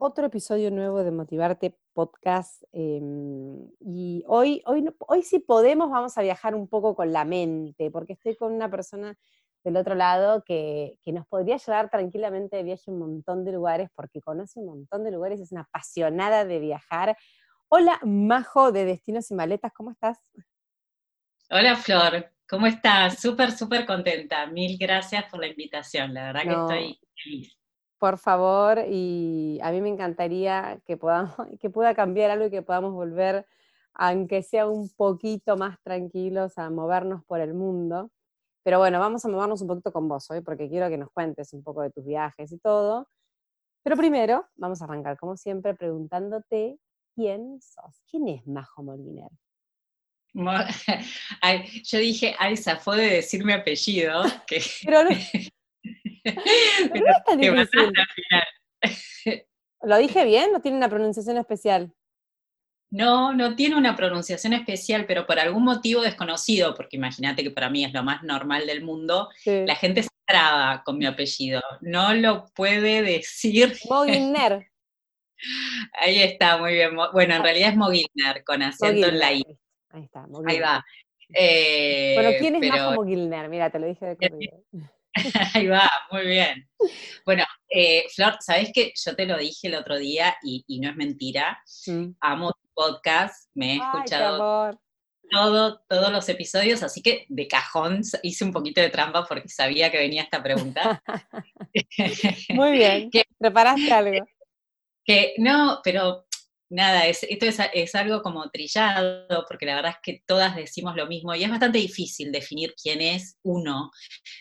Otro episodio nuevo de Motivarte Podcast. Em, y hoy, hoy, hoy si podemos vamos a viajar un poco con la mente, porque estoy con una persona del otro lado que, nos podría llevar tranquilamente de viaje a un montón de lugares, porque conoce un montón de lugares, es una apasionada de viajar. Hola, Majo de Destinos y Maletas, ¿cómo estás? Hola, Flor, ¿cómo estás? Súper, súper contenta. Mil gracias por la invitación, la verdad que estoy feliz por favor, y a mí me encantaría que, podamos, que pueda cambiar algo y que podamos volver, aunque sea un poquito más tranquilos, a movernos por el mundo. Pero bueno, vamos a movernos un poquito con vos hoy, porque quiero que nos cuentes un poco de tus viajes y todo. Pero primero, vamos a arrancar, como siempre, preguntándote quién sos. ¿Quién es Majo Moliner? yo dije, ay, fue de decir mi apellido. Que... ¿Lo dije bien? ¿No tiene una pronunciación especial? No, no tiene una pronunciación especial, pero por algún motivo desconocido, porque imagínate que para mí es lo más normal del mundo, la gente se traba con mi apellido. No lo puede decir. Mogilner. Ahí está, muy bien. Bueno, en realidad es Mogilner, con acento en la I. Ahí está, Ahí va. bueno, ¿quién es pero... Mogilner? Mira, te lo dije de corrido. Ahí va, muy bien. Bueno, eh, Flor, ¿sabes que Yo te lo dije el otro día y, no es mentira. Amo tu podcast, me he escuchado todo, todos los episodios, así que de cajón hice un poquito de trampa porque sabía que venía esta pregunta. muy bien, preparaste algo. Que no, pero nada, esto es, algo como trillado, porque la verdad es que todas decimos lo mismo y es bastante difícil definir quién es uno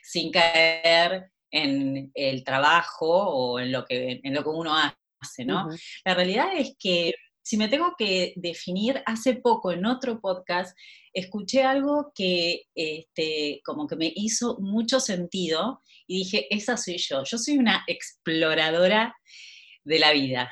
sin caer en el trabajo o en lo que, en lo que uno hace, ¿no? La realidad es que si me tengo que definir, hace poco en otro podcast escuché algo que este, como que me hizo mucho sentido y dije, esa soy yo, yo soy una exploradora de la vida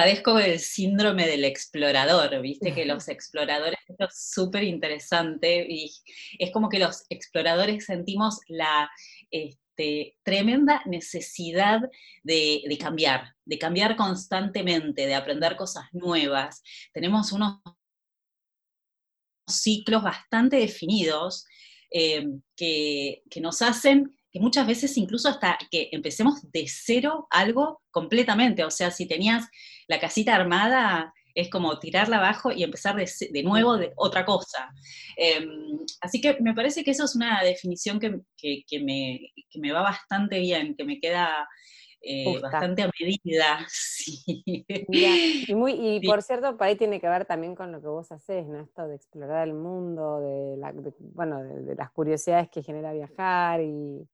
padezco del síndrome del explorador, viste que los exploradores, es súper interesante, y es como que los exploradores sentimos la este, tremenda necesidad de, cambiar, de cambiar constantemente, de aprender cosas nuevas. Tenemos unos ciclos bastante definidos eh, que, que nos hacen que muchas veces incluso hasta que empecemos de cero algo completamente, o sea, si tenías la casita armada, es como tirarla abajo y empezar de, nuevo de otra cosa. Em, así que me parece que eso es una definición que, me, va bastante bien, que me queda eh, bastante a medida. y, muy, y por cierto, por ahí tiene que ver también con lo que vos haces, ¿no? Esto de explorar el mundo, de, bueno, de, las curiosidades que genera viajar y,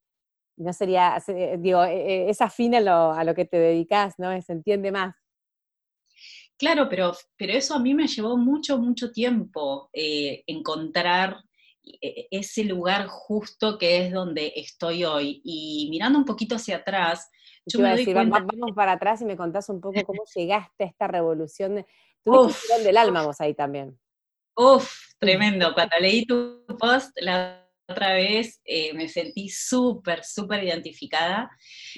no sería, digo, e, e, es afín a lo, a lo que te dedicas, ¿no? Se entiende más. Claro, pero, pero eso a mí me llevó mucho, mucho tiempo eh, encontrar ese lugar justo que es donde estoy hoy. Y mirando un poquito hacia atrás, yo me doy cuenta vamos para atrás y me contás un poco cómo llegaste a esta revolución. Tuviste del alma vos ahí también. Uf, tremendo. Cuando leí tu post la otra vez eh, me sentí súper, súper identificada.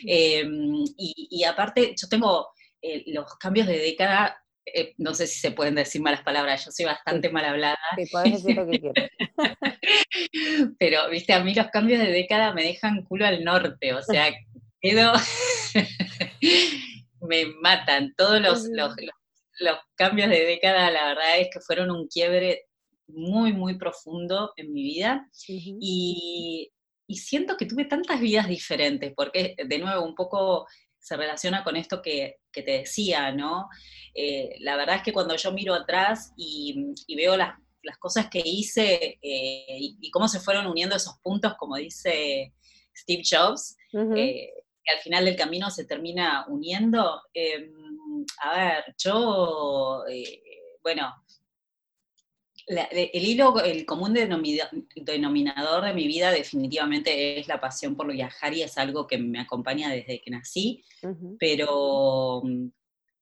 Em, y, aparte, yo tengo eh, los cambios de década eh, no sé si se pueden decir malas palabras, yo soy bastante mal hablada. Sí, podés decir lo que quieras. Pero, viste, a mí los cambios de década me dejan culo al norte, o sea, quedo, me matan. Todos los, los, cambios de década, la verdad es que fueron un quiebre muy, muy profundo en mi vida. y, y siento que tuve tantas vidas diferentes, porque de nuevo, un poco se relaciona con esto que, te decía, ¿no? Eh, la verdad es que cuando yo miro atrás y, veo las, cosas que hice eh, y, cómo se fueron uniendo esos puntos, como dice Steve Jobs, eh, que al final del camino se termina uniendo, em, a ver, yo, eh, el hilo, el común denominador de mi vida definitivamente es la pasión por viajar y es algo que me acompaña desde que nací, pero mm,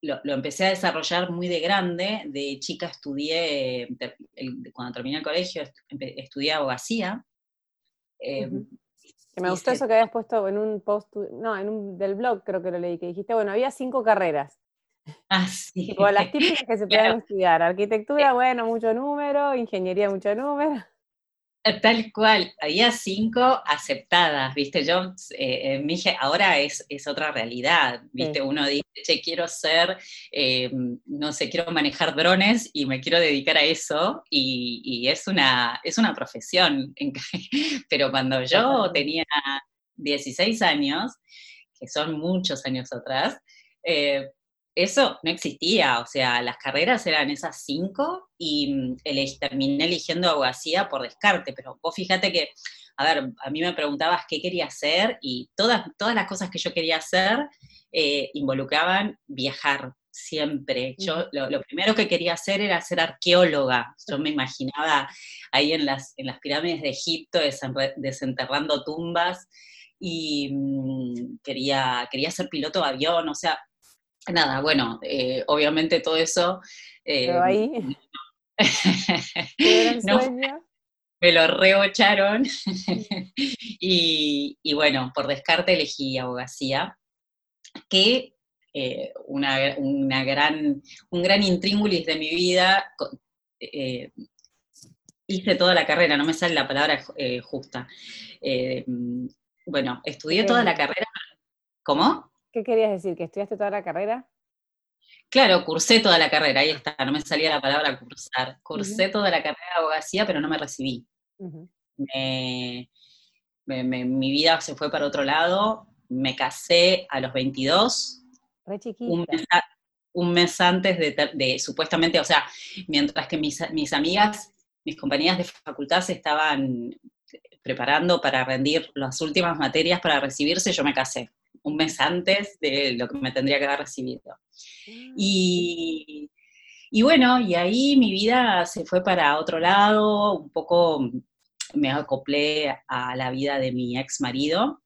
lo, empecé a desarrollar muy de grande. De chica estudié, cuando terminé el colegio, estudié abogacía. Em, me gustó eso que habías puesto en un post, no, en un del blog creo que lo leí, que dijiste, bueno, había cinco carreras. Ah, sí. Tipo, las típicas que se pueden estudiar. Arquitectura, bueno, mucho número, ingeniería, mucho número. Eh, tal cual, había cinco aceptadas, viste, yo eh, me dije, ahora es, es otra realidad, viste, uno dice, che, quiero ser, eh, no sé, quiero manejar drones y me quiero dedicar a eso, y, es, una, es una profesión, pero cuando yo tenía 16 años, que son muchos años atrás, eso no existía, o sea, las carreras eran esas cinco y mm, terminé eligiendo abogacía por descarte, pero vos fíjate que, a ver, a mí me preguntabas qué quería hacer y todas, todas las cosas que yo quería hacer eh, involucraban viajar siempre. Yo lo, primero que quería hacer era ser arqueóloga. Yo me imaginaba ahí en las, en las pirámides de Egipto desenterrando tumbas y mm, quería, quería ser piloto de avión, o sea, nada, bueno, eh, obviamente todo eso... Eh, ahí... me lo rebocharon y, bueno, por descarte elegí abogacía, que eh, una, gran, un gran intríngulis de mi vida, hice toda la carrera, no me sale la palabra justa. bueno, estudié toda la carrera. ¿Cómo? ¿Qué querías decir? ¿Que estudiaste toda la carrera? Claro, cursé toda la carrera, ahí está, no me salía la palabra cursar. Cursé toda la carrera de abogacía, pero no me recibí. mi vida se fue para otro lado, me casé a los 22. Re un, mes, antes de, supuestamente, o sea, mientras que mis, mis amigas, mis compañeras de facultad se estaban preparando para rendir las últimas materias para recibirse, yo me casé un mes antes de lo que me tendría que haber recibido. Mm. Y, y bueno, y ahí mi vida se fue para otro lado, un poco me acoplé a la vida de mi ex marido.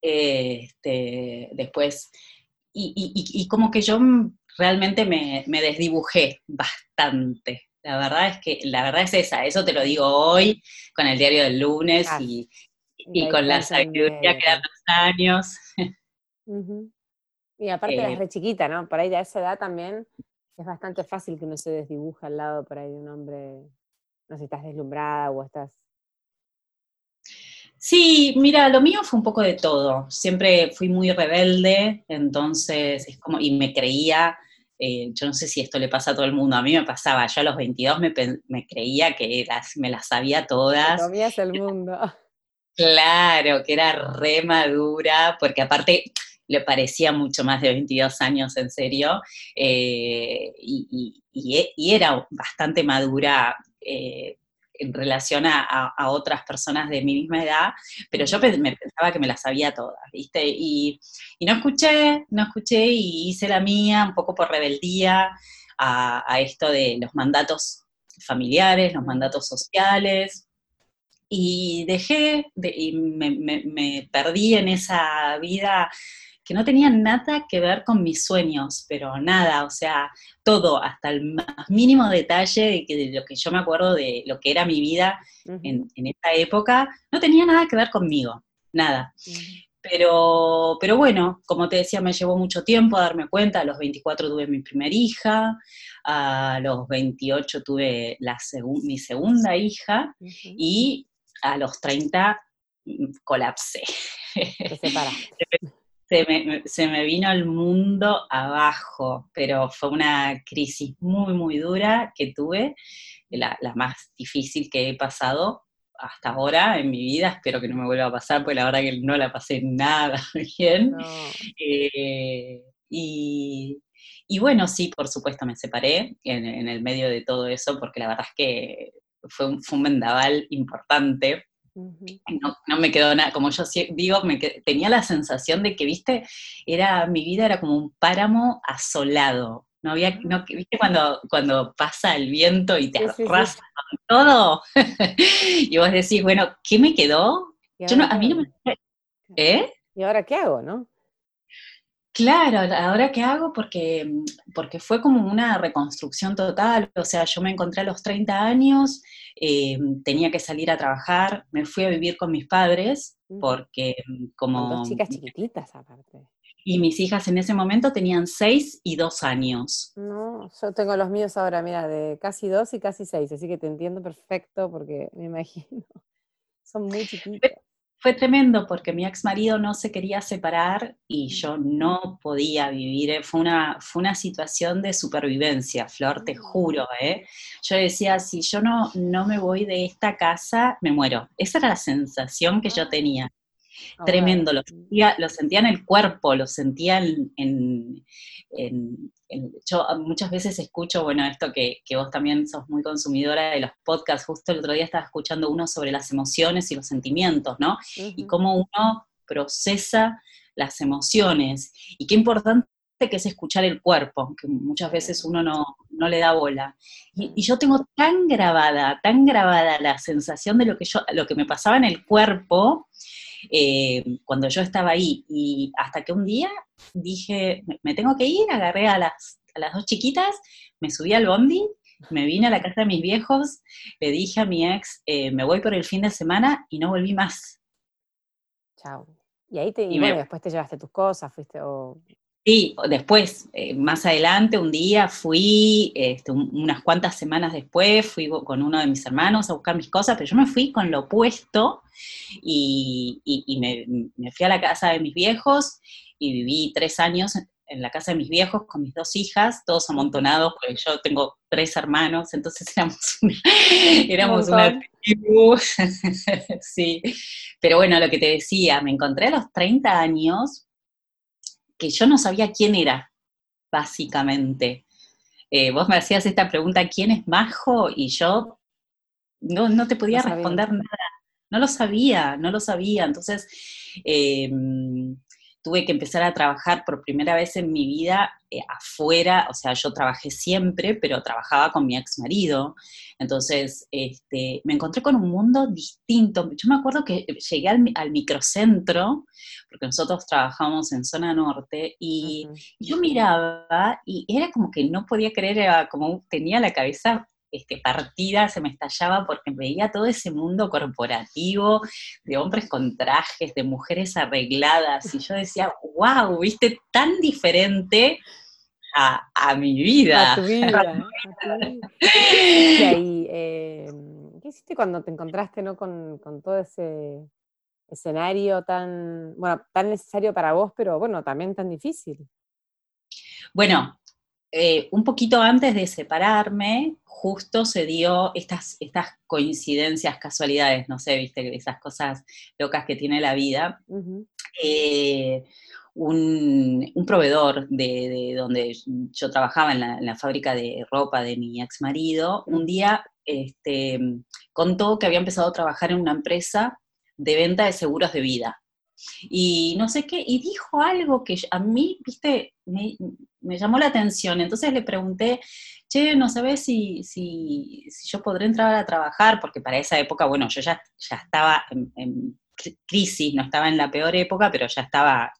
este, después, y, como que yo realmente me, desdibujé bastante. La verdad es que, la verdad es esa, eso te lo digo hoy con el diario del lunes y, y con la sabiduría que dan los años. Y aparte eh re chiquita, ¿no? Por ahí a esa edad también es bastante fácil que uno se desdibuja al lado por ahí de un hombre, no sé si estás deslumbrada o estás... Sí, mira, lo mío fue un poco de todo. Siempre fui muy rebelde, entonces es como, y me creía, eh, yo no sé si esto le pasa a todo el mundo, a mí me pasaba, yo a los 22 me, me creía que me las sabía todas. Comías el mundo. Claro, que era re madura, porque aparte le parecía mucho más de 22 años en serio, eh, y, era bastante madura eh, en relación a, otras personas de mi misma edad, pero yo me pensaba que me las sabía todas, ¿viste? Y, no escuché, no escuché y hice la mía un poco por rebeldía a esto de los mandatos familiares, los mandatos sociales, y dejé, y me, perdí en esa vida que no tenía nada que ver con mis sueños, pero nada, o sea, todo, hasta el más mínimo detalle de, lo que yo me acuerdo de lo que era mi vida en, esa época, no tenía nada que ver conmigo, nada. Pero, pero bueno, como te decía, me llevó mucho tiempo a darme cuenta. A los 24 tuve mi primera hija, a los 28 tuve la mi segunda hija y a los 30 mm, colapsé. Se, me, se me vino el mundo abajo, pero fue una crisis muy, muy dura que tuve, la, más difícil que he pasado hasta ahora en mi vida, espero que no me vuelva a pasar, porque la verdad que no la pasé nada bien. Eh, y, y, bueno, sí, por supuesto me separé en, en, el medio de todo eso, porque la verdad es que fue un, fue un vendaval importante no, me quedó nada, como yo digo, me tenía la sensación de que, viste, era, mi vida era como un páramo asolado. No había, no, viste cuando, cuando pasa el viento y te arrasa con todo. y vos decís, bueno, ¿qué me quedó? Yo no, a mí no me. ¿Eh? ¿Y ahora qué hago, no? Claro, ahora qué hago porque, porque fue como una reconstrucción total, o sea, yo me encontré a los 30 años, eh, tenía que salir a trabajar, me fui a vivir con mis padres, porque como... dos chicas chiquititas aparte. Y mis hijas en ese momento tenían 6 y 2 años. No, yo tengo los míos ahora, mira, de casi 2 y casi 6, así que te entiendo perfecto porque me imagino, son muy chiquitos fue tremendo porque mi ex marido no se quería separar y yo no podía vivir. Eh, fue una, fue una situación de supervivencia, Flor, te juro. ¿eh? Yo decía, si yo no, no me voy de esta casa, me muero. Esa era la sensación que yo tenía. Tremendo, lo sentía, lo sentía en el cuerpo, lo sentía en, yo muchas veces escucho, bueno, esto que, vos también sos muy consumidora de los podcasts, justo el otro día estaba escuchando uno sobre las emociones y los sentimientos, ¿no? Y cómo uno procesa las emociones. Y qué importante que es escuchar el cuerpo, que muchas veces uno no, no le da bola. Y, yo tengo tan grabada, tan grabada la sensación de lo que, yo, lo que me pasaba en el cuerpo, eh, cuando yo estaba ahí. Y hasta que un día dije, me tengo que ir, agarré a las, a las dos chiquitas, me subí al bondi, me vine a la casa de mis viejos, le dije a mi ex, eh, me voy por el fin de semana y no volví más. Chao. Y ahí te, y, después te llevaste tus cosas, fuiste o... Sí, después, eh, más adelante, un día fui, este, unas cuantas semanas después, fui con uno de mis hermanos a buscar mis cosas, pero yo me fui con lo opuesto y, me, fui a la casa de mis viejos y viví tres años en la casa de mis viejos con mis dos hijas, todos amontonados, porque yo tengo tres hermanos, entonces éramos una, éramos una tribu. sí, pero bueno, lo que te decía, me encontré a los 30 años que yo no sabía quién era, básicamente. Eh, vos me hacías esta pregunta, ¿quién es Majo? Y yo no, te podía responder nada. No lo sabía, no lo sabía. Entonces, em, tuve que empezar a trabajar por primera vez en mi vida eh, afuera, o sea, yo trabajé siempre, pero trabajaba con mi ex marido, entonces este, me encontré con un mundo distinto. Yo me acuerdo que llegué al, microcentro, porque nosotros trabajamos en zona norte, y yo miraba y era como que no podía creer, era como tenía la cabeza este, partida, se me estallaba porque veía todo ese mundo corporativo de hombres con trajes, de mujeres arregladas, y yo decía, wow, viste, tan diferente a, mi vida. A tu vida. y ahí, ¿qué hiciste cuando te encontraste ¿no? con, con todo ese escenario tan, bueno, tan necesario para vos, pero bueno, también tan difícil? Bueno, eh, un poquito antes de separarme, justo se dio estas, estas coincidencias, casualidades, no sé, viste, esas cosas locas que tiene la vida. Eh, un, proveedor de, donde yo trabajaba en la, fábrica de ropa de mi ex marido, un día este, contó que había empezado a trabajar en una empresa de venta de seguros de vida. Y no sé qué, y dijo algo que a mí, viste, me, llamó la atención. Entonces le pregunté, che, no sabes si, si, yo podré entrar a trabajar, porque para esa época, bueno, yo ya, ya estaba en, crisis, no estaba en la peor época, pero ya estaba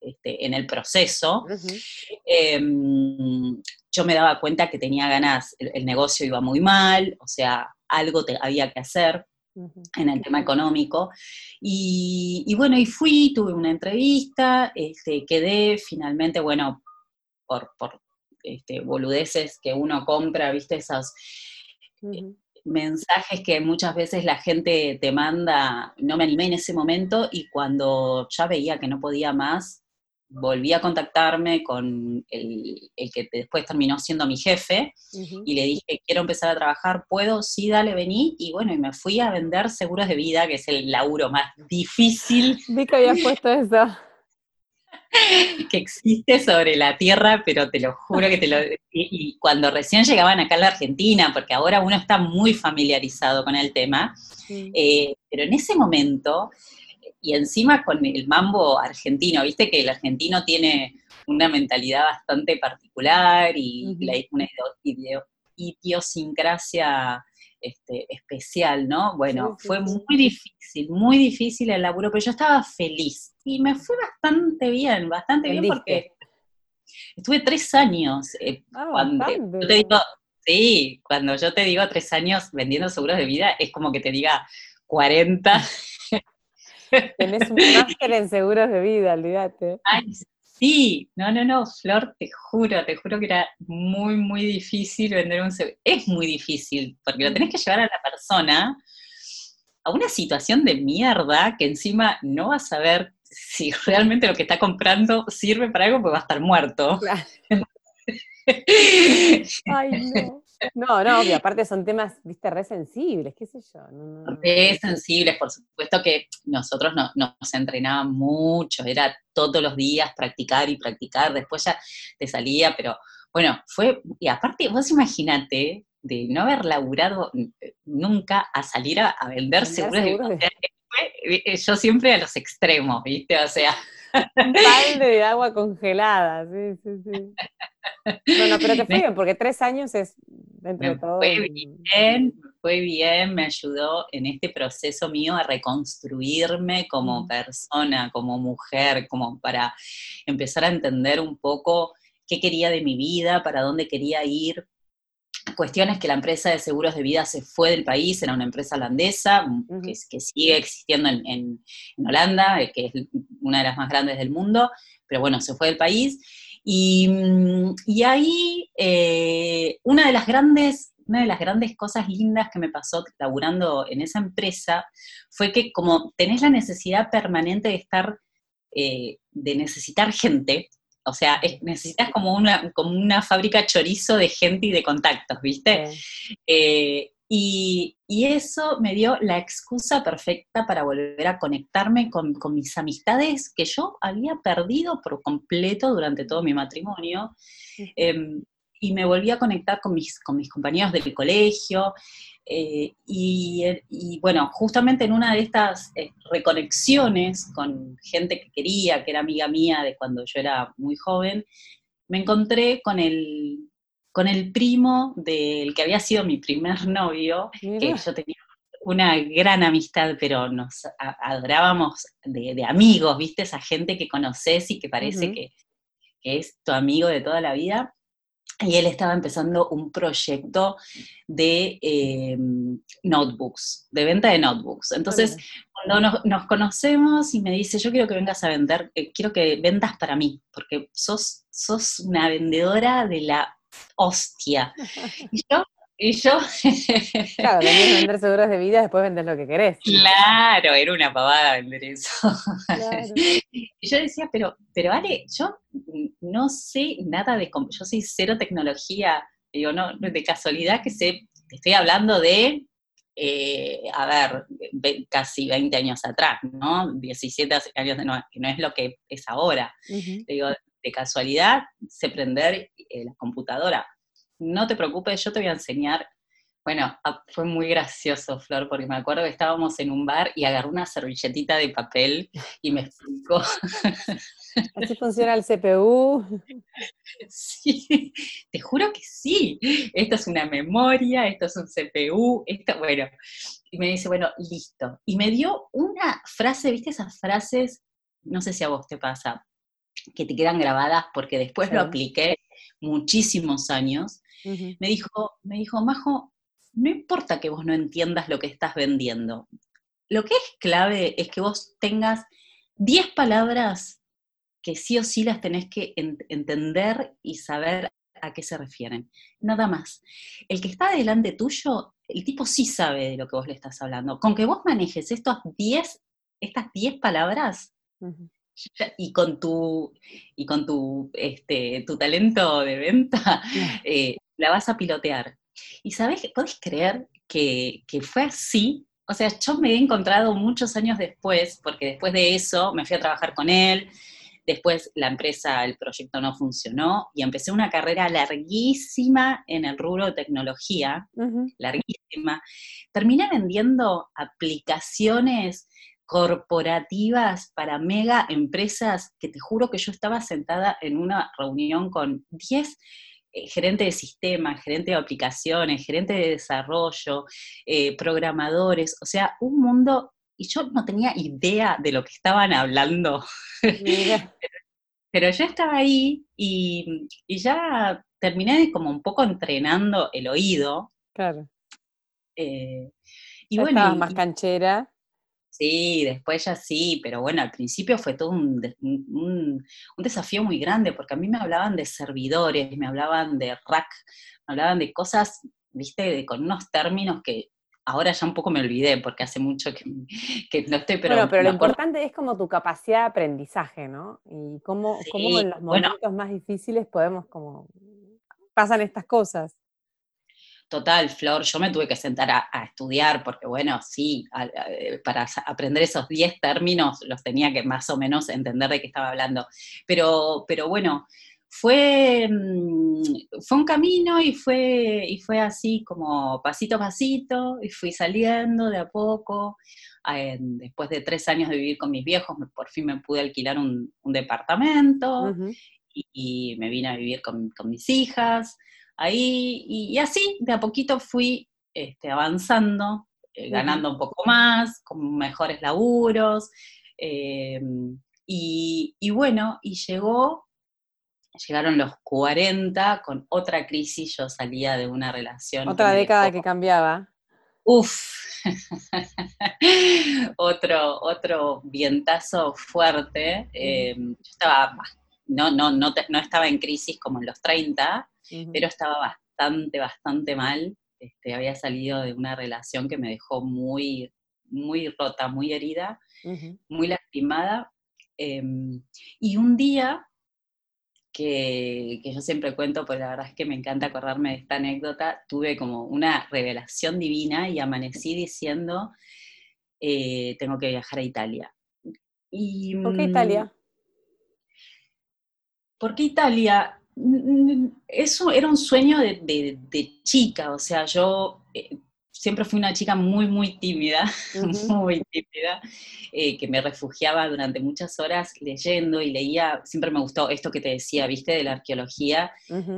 este, en el proceso. Em, yo me daba cuenta que tenía ganas, el, negocio iba muy mal, o sea, algo te, había que hacer en el tema económico. Y, bueno, y fui, tuve una entrevista, este, quedé finalmente, bueno, por, por este, boludeces que uno compra, viste, esos eh, mensajes que muchas veces la gente te manda, no me animé en ese momento y cuando ya veía que no podía más, volví a contactarme con el, que después terminó siendo mi jefe y le dije, quiero empezar a trabajar, ¿puedo? Sí, dale, vení. Y bueno, y me fui a vender seguros de vida, que es el laburo más difícil. Vi que habías puesto eso. que existe sobre la Tierra, pero te lo juro que te lo... Y, cuando recién llegaban acá a la Argentina, porque ahora uno está muy familiarizado con el tema, eh, pero en ese momento, y encima con el mambo argentino, viste que el argentino tiene una mentalidad bastante particular y una idiosincrasia este, especial, ¿no? Bueno, fue muy difícil, muy difícil el laburo, pero yo estaba feliz y me fue bastante bien, bastante bien porque estuve tres años. Eh, ah, cuando yo te digo, sí, cuando yo te digo tres años vendiendo seguros de vida, es como que te diga 40. Tenés un máster en seguros de vida, olvídate. Ay, Sí, no, no, no, Flor, te juro, te juro que era muy, muy difícil vender un seguro. Es muy difícil, porque lo tenés que llevar a la persona a una situación de mierda que encima no va a saber si realmente lo que está comprando sirve para algo, porque va a estar muerto. Ay, no. No, no, aparte son temas, viste, re sensibles, qué sé yo. re sensibles, por supuesto que nosotros no, nos entrenábamos mucho, era todos los días practicar y practicar, después ya te salía, pero bueno, fue, y aparte, vos imaginate de no haber laburado nunca a salir a, vender, seguros, de... Eh, yo siempre a los extremos, ¿viste? O sea, un balde de agua congelada, sí, sí, sí. Bueno, pero te fue bien, porque tres años es dentro de todo. Fue bien, fue bien, me ayudó en este proceso mío a reconstruirme como persona, como mujer, como para empezar a entender un poco qué quería de mi vida, para dónde quería ir, cuestiones que la empresa de seguros de vida se fue del país, era una empresa holandesa, mm, que, sigue existiendo en, Holanda, eh, que es una de las más grandes del mundo, pero bueno, se fue del país. Y, mm, ahí eh, una, de las grandes, una de las grandes cosas lindas que me pasó laburando en esa empresa fue que como tenés la necesidad permanente de estar, eh, de necesitar gente, o sea, necesitas como una, como una fábrica chorizo de gente y de contactos, ¿viste? Eh, y, eso me dio la excusa perfecta para volver a conectarme con, mis amistades que yo había perdido por completo durante todo mi matrimonio. Em, y me volví a conectar con mis, con mis compañeros del colegio. Eh, y, bueno, justamente en una de estas eh, reconexiones con gente que quería, que era amiga mía de cuando yo era muy joven, me encontré con el, con el primo del que había sido mi primer novio, que yo tenía una gran amistad, pero nos adorábamos de, amigos, ¿viste? Esa gente que conoces y que parece que, que es tu amigo de toda la vida y él estaba empezando un proyecto de eh, notebooks, de venta de notebooks. Entonces, cuando nos, conocemos y me dice, yo quiero que vengas a vender, eh, quiero que vendas para mí, porque sos, sos una vendedora de la hostia. Y yo, y yo... claro, venís a vender seguros de vida, después vender lo que querés. Claro, era una pavada vender eso. y yo decía, pero, pero Ale, yo no sé nada de, yo soy cero tecnología, digo, no, de casualidad que sé, te estoy hablando de, eh, a ver, casi 20 años atrás, ¿no? 17 años, no, que no es lo que es ahora. Digo, de casualidad sé prender eh, la computadora no te preocupes, yo te voy a enseñar. Bueno, ah, fue muy gracioso, Flor, porque me acuerdo que estábamos en un bar y agarró una servilletita de papel y me explicó. ¿Así funciona el CPU? Sí, te juro que sí. Esto es una memoria, esto es un CPU, esto, bueno. Y me dice, bueno, listo. Y me dio una frase, ¿viste esas frases? No sé si a vos te pasa, que te quedan grabadas porque después lo apliqué muchísimos años me, dijo, me dijo, Majo, no importa que vos no entiendas lo que estás vendiendo. Lo que es clave es que vos tengas 10 palabras que sí o sí las tenés que entender y saber a qué se refieren. Nada más. El que está delante tuyo, el tipo sí sabe de lo que vos le estás hablando. Con que vos manejes estos 10, estas 10 palabras, y con tu, y con tu, este, tu talento de venta, eh, la vas a pilotear. Y sabes, ¿podés creer que, fue así? O sea, yo me he encontrado muchos años después, porque después de eso me fui a trabajar con él, Después la empresa, el proyecto no funcionó y empecé una carrera larguísima en el rubro de tecnología, larguísima. Terminé vendiendo aplicaciones corporativas para mega empresas que te juro que yo estaba sentada en una reunión con 10 eh, gerentes de sistemas, gerentes de aplicaciones, gerentes de desarrollo, eh, programadores, o sea, un mundo, y yo no tenía idea de lo que estaban hablando. pero, yo estaba ahí y, ya terminé como un poco entrenando el oído. Claro. Eh, y bueno, más canchera. Sí, después ya sí, pero bueno, al principio fue todo un, desafío muy grande, porque a mí me hablaban de servidores, me hablaban de rack, me hablaban de cosas, viste, con unos términos que ahora ya un poco me olvidé, porque hace mucho que, no estoy, pero... Bueno, pero lo importante es como tu capacidad de aprendizaje, ¿no? Y cómo, en los momentos más difíciles podemos como... pasan estas cosas. Total, Flor, yo me tuve que sentar a, estudiar porque, bueno, sí, para aprender esos 10 términos los tenía que más o menos entender de qué estaba hablando. Pero, pero bueno, fue, mm, fue un camino y fue, y fue así como pasito a pasito y fui saliendo de a poco. Después de tres años de vivir con mis viejos, por fin me pude alquilar un, departamento y, me vine a vivir con, con mis hijas ahí, y, así de a poquito fui este, avanzando, eh, ganando un poco más, con mejores laburos, em, y, bueno, y llegó, llegaron los 40 con otra crisis, yo salía de una relación. Otra década que cambiaba. Uf, otro, otro vientazo fuerte. Em, yo estaba, no, no, no, no, estaba en crisis como en los 30, pero estaba bastante, bastante mal. Este, había salido de una relación que me dejó muy, muy rota, muy herida, muy lastimada. Em, y un día que, yo siempre cuento, pues la verdad es que me encanta acordarme de esta anécdota, tuve como una revelación divina y amanecí diciendo, eh, tengo que viajar a Italia. Y, ¿Por qué Italia? ¿Por qué Italia? eso era un sueño de, chica, o sea, yo eh, siempre fui una chica muy, muy tímida, muy tímida, eh, que me refugiaba durante muchas horas leyendo y leía, siempre me gustó esto que te decía, viste, de la arqueología,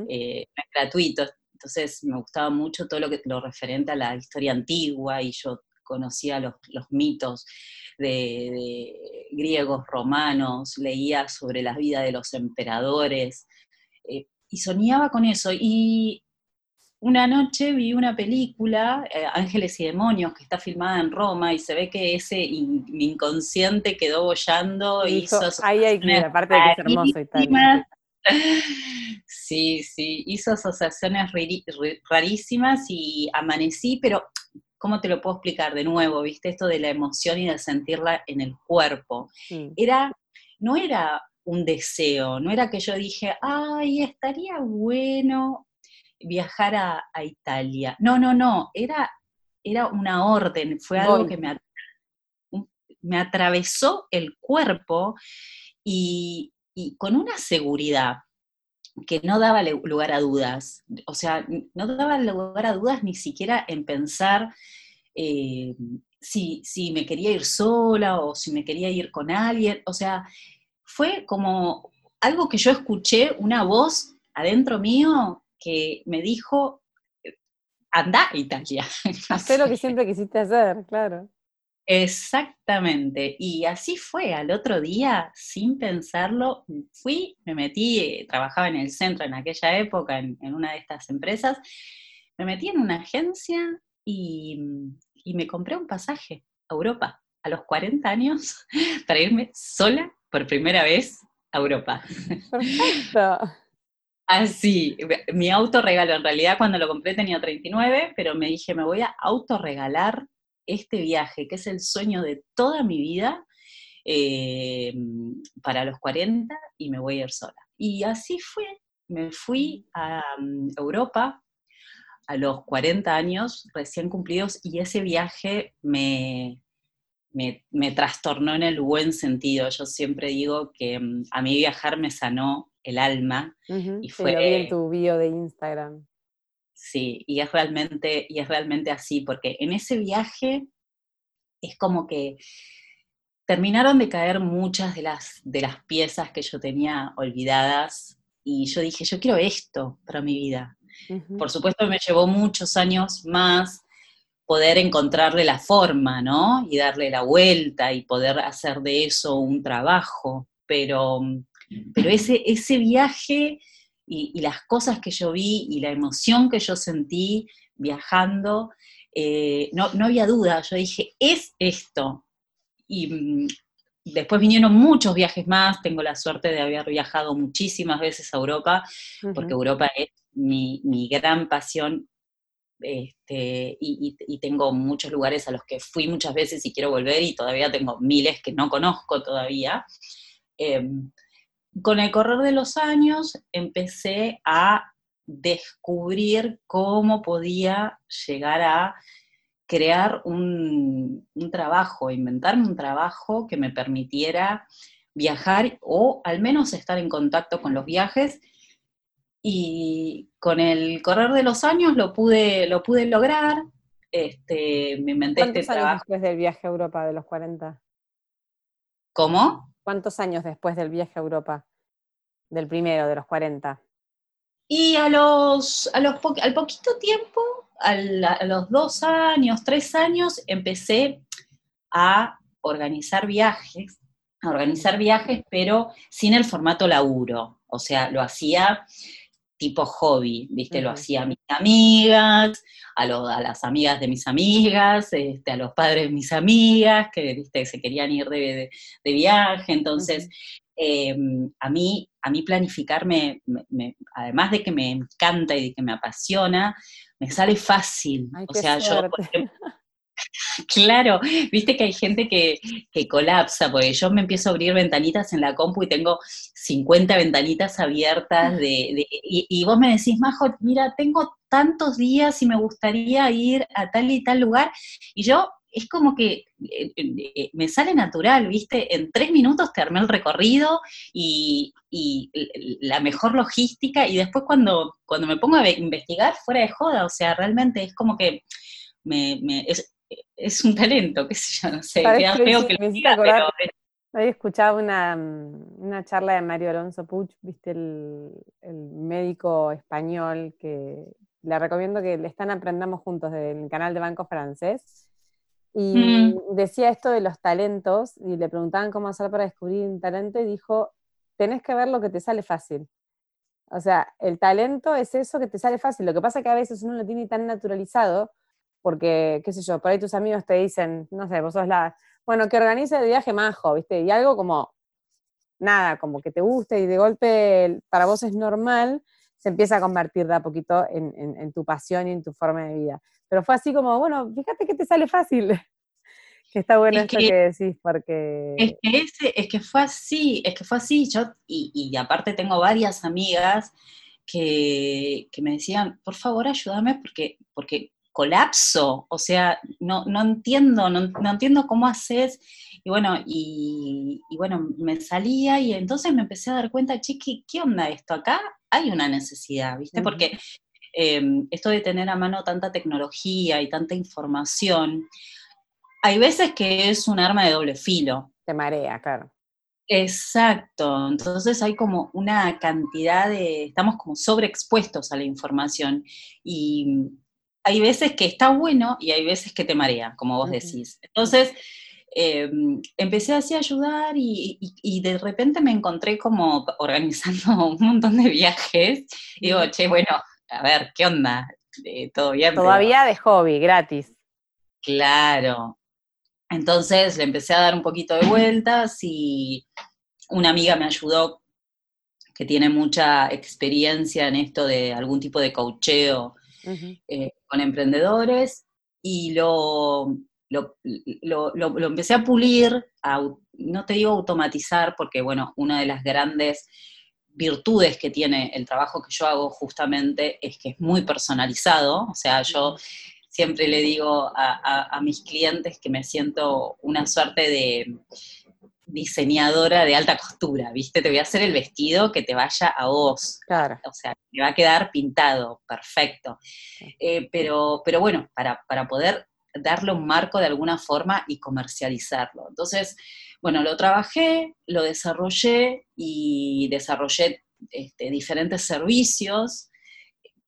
eh, es gratuito, entonces me gustaba mucho todo lo, que, lo referente a la historia antigua y yo conocía los, mitos de, griegos, romanos, leía sobre la vida de los emperadores, eh, y soñaba con eso. Y una noche vi una película, eh, Ángeles y Demonios, que está filmada en Roma, y se ve que ese inconsciente quedó bollando. y hizo ahí hay la parte de que es hermoso Italia. Sí, sí, hizo asociaciones rarísimas y amanecí, pero ¿cómo te lo puedo explicar de nuevo? ¿Viste esto de la emoción y de sentirla en el cuerpo? Era, no era un deseo, no era que yo dije, ay, estaría bueno viajar a, Italia. No, no, no, era, era una orden, fue algo que me, me atravesó el cuerpo y, con una seguridad que no daba lugar a dudas. O sea, no daba lugar a dudas ni siquiera en pensar eh, si, si, me quería ir sola o si me quería ir con alguien. O sea, fue como algo que yo escuché, una voz adentro mío que me dijo, anda Italia. Hacer lo que siempre quisiste hacer, claro. Exactamente, y así fue, al otro día, sin pensarlo, fui, me metí, trabajaba en el centro en aquella época, en, una de estas empresas, me metí en una agencia y, y me compré un pasaje a Europa a los 40 años para irme sola por primera vez a Europa. Perfecto. Así, mi autorregalo, en realidad cuando lo compré tenía 39, pero me dije, me voy a autorregalar este viaje, que es el sueño de toda mi vida, eh, para los 40 y me voy a ir sola. Y así fue, me fui a um, Europa a los 40 años recién cumplidos y ese viaje me, me, trastornó en el buen sentido. Yo siempre digo que mm, a mí viajar me sanó el alma. y fue, lo vi en tu bio de Instagram. Sí, y es realmente, y es realmente así, porque en ese viaje es como que terminaron de caer muchas de las, de las piezas que yo tenía olvidadas y yo dije, yo quiero esto para mi vida. Por supuesto me llevó muchos años más poder encontrarle la forma, ¿no? Y darle la vuelta y poder hacer de eso un trabajo, pero, pero ese, ese viaje y, las cosas que yo vi y la emoción que yo sentí viajando, eh, no, no había duda, yo dije, es esto. Y mm, después vinieron muchos viajes más, tengo la suerte de haber viajado muchísimas veces a Europa, porque Europa es mi, mi gran pasión este, y, tengo muchos lugares a los que fui muchas veces y quiero volver y todavía tengo miles que no conozco todavía. Em, con el correr de los años empecé a descubrir cómo podía llegar a crear un, un trabajo, inventarme un trabajo que me permitiera viajar o al menos estar en contacto con los viajes y con el correr de los años lo pude, lo pude lograr. Este, me inventé este trabajo. después del viaje a Europa de los 40? ¿Cómo? ¿Cuántos años después del viaje a Europa? Del primero, de los 40. Y a los, a los al poquito tiempo, a los dos años, tres años, empecé a organizar viajes, a organizar viajes, pero sin el formato laburo. O sea, lo hacía tipo hobby, ¿viste? Lo hacía a mis amigas, a, a, las amigas de mis amigas, este, a los padres de mis amigas, que ¿viste? se querían ir de, viaje. Entonces, em, a, mí, a mí planificarme, además de que me encanta y de que me apasiona, me sale fácil. o sea, yo, Claro, viste que hay gente que, colapsa, porque yo me empiezo a abrir ventanitas en la compu y tengo 50 ventanitas abiertas de, y, vos me decís, Majo, mira, tengo tantos días y me gustaría ir a tal y tal lugar, y yo es como que eh, eh, me sale natural, ¿viste? En tres minutos te armé el recorrido y, la mejor logística, y después cuando, cuando me pongo a investigar, fuera de joda, o sea, realmente es como que me, es un talento, qué sé yo, no sé, queda feo que lo diga, pero... Hoy escuchaba una, una, charla de Mario Alonso Puch, viste, el, médico español, que le recomiendo que le están Aprendamos Juntos del canal de Banco Francés. Y mm. decía esto de los talentos, y le preguntaban cómo hacer para descubrir un talento, y dijo, tenés que ver lo que te sale fácil. O sea, el talento es eso que te sale fácil. Lo que pasa es que a veces uno lo tiene tan naturalizado porque, qué sé yo, por ahí tus amigos te dicen, no sé, vos sos la, bueno, que organice el viaje majo, ¿viste? Y algo como, nada, como que te guste y de golpe para vos es normal, se empieza a convertir de a poquito en, tu pasión y en tu forma de vida. Pero fue así como, bueno, fíjate que te sale fácil. que está bueno esto que, decís, porque... Es que, es que fue así, es que fue así, yo, y, y aparte tengo varias amigas que, que, me decían, por favor ayúdame porque, porque colapso, o sea, no, no entiendo, no, entiendo cómo haces, y bueno, y, bueno, me salía y entonces me empecé a dar cuenta, chiqui, ¿qué onda esto? Acá hay una necesidad, ¿viste? Porque em, esto de tener a mano tanta tecnología y tanta información, hay veces que es un arma de doble filo. De marea, claro. Exacto, entonces hay como una cantidad de, estamos como sobreexpuestos a la información y hay veces que está bueno y hay veces que te marea, como vos decís. Entonces, em, empecé así a ayudar y, de repente me encontré como organizando un montón de viajes. Y digo, che, bueno, a ver, ¿qué onda? Eh, ¿Todo bien? Todavía de hobby, gratis. Claro. Entonces le empecé a dar un poquito de vueltas y una amiga me ayudó que tiene mucha experiencia en esto de algún tipo de coacheo eh, con emprendedores y lo, lo, lo, empecé a pulir, no te digo automatizar, porque bueno, una de las grandes virtudes que tiene el trabajo que yo hago justamente es que es muy personalizado, o sea, yo siempre le digo a, mis clientes que me siento una suerte de diseñadora de alta costura, ¿viste? Te voy a hacer el vestido que te vaya a vos. Claro. O sea, te va a quedar pintado, perfecto. Eh, pero, pero bueno, para, para poder darle un marco de alguna forma y comercializarlo. Entonces, bueno, lo trabajé, lo desarrollé y desarrollé este, diferentes servicios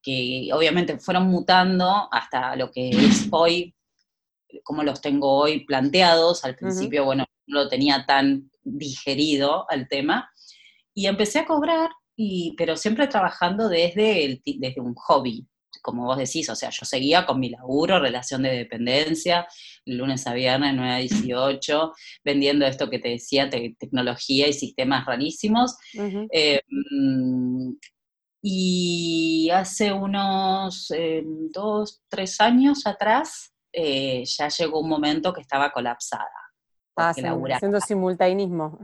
que obviamente fueron mutando hasta lo que es hoy, como los tengo hoy planteados. Al principio, bueno, no lo tenía tan digerido al tema. Y empecé a cobrar, y, pero siempre trabajando desde, el, desde un hobby, como vos decís, o sea, yo seguía con mi laburo, relación de dependencia, lunes a viernes, 9 a 18, vendiendo esto que te decía, tecnología y sistemas rarísimos. Eh, mm, y hace unos eh, dos, tres años atrás, eh, ya llegó un momento que estaba colapsada. Ah, haciendo simultaneismo.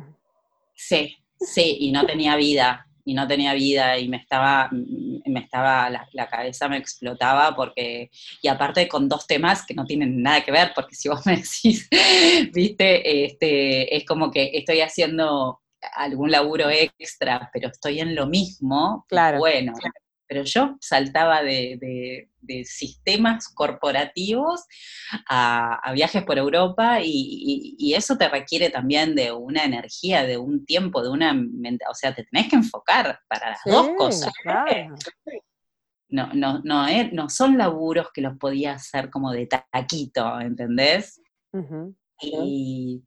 Sí, sí, y no tenía vida y no tenía vida y me estaba, me estaba, la, cabeza me explotaba porque, y aparte con dos temas que no tienen nada que ver, porque si vos me decís, viste, este, es como que estoy haciendo algún laburo extra, pero estoy en lo mismo, claro. bueno, pero yo saltaba de, sistemas corporativos a, viajes por Europa y, eso te requiere también de una energía, de un tiempo, de una... O sea, te tenés que enfocar para las dos cosas. No, no, no, eh, no son laburos que los podía hacer como de taquito, ¿entendés? y,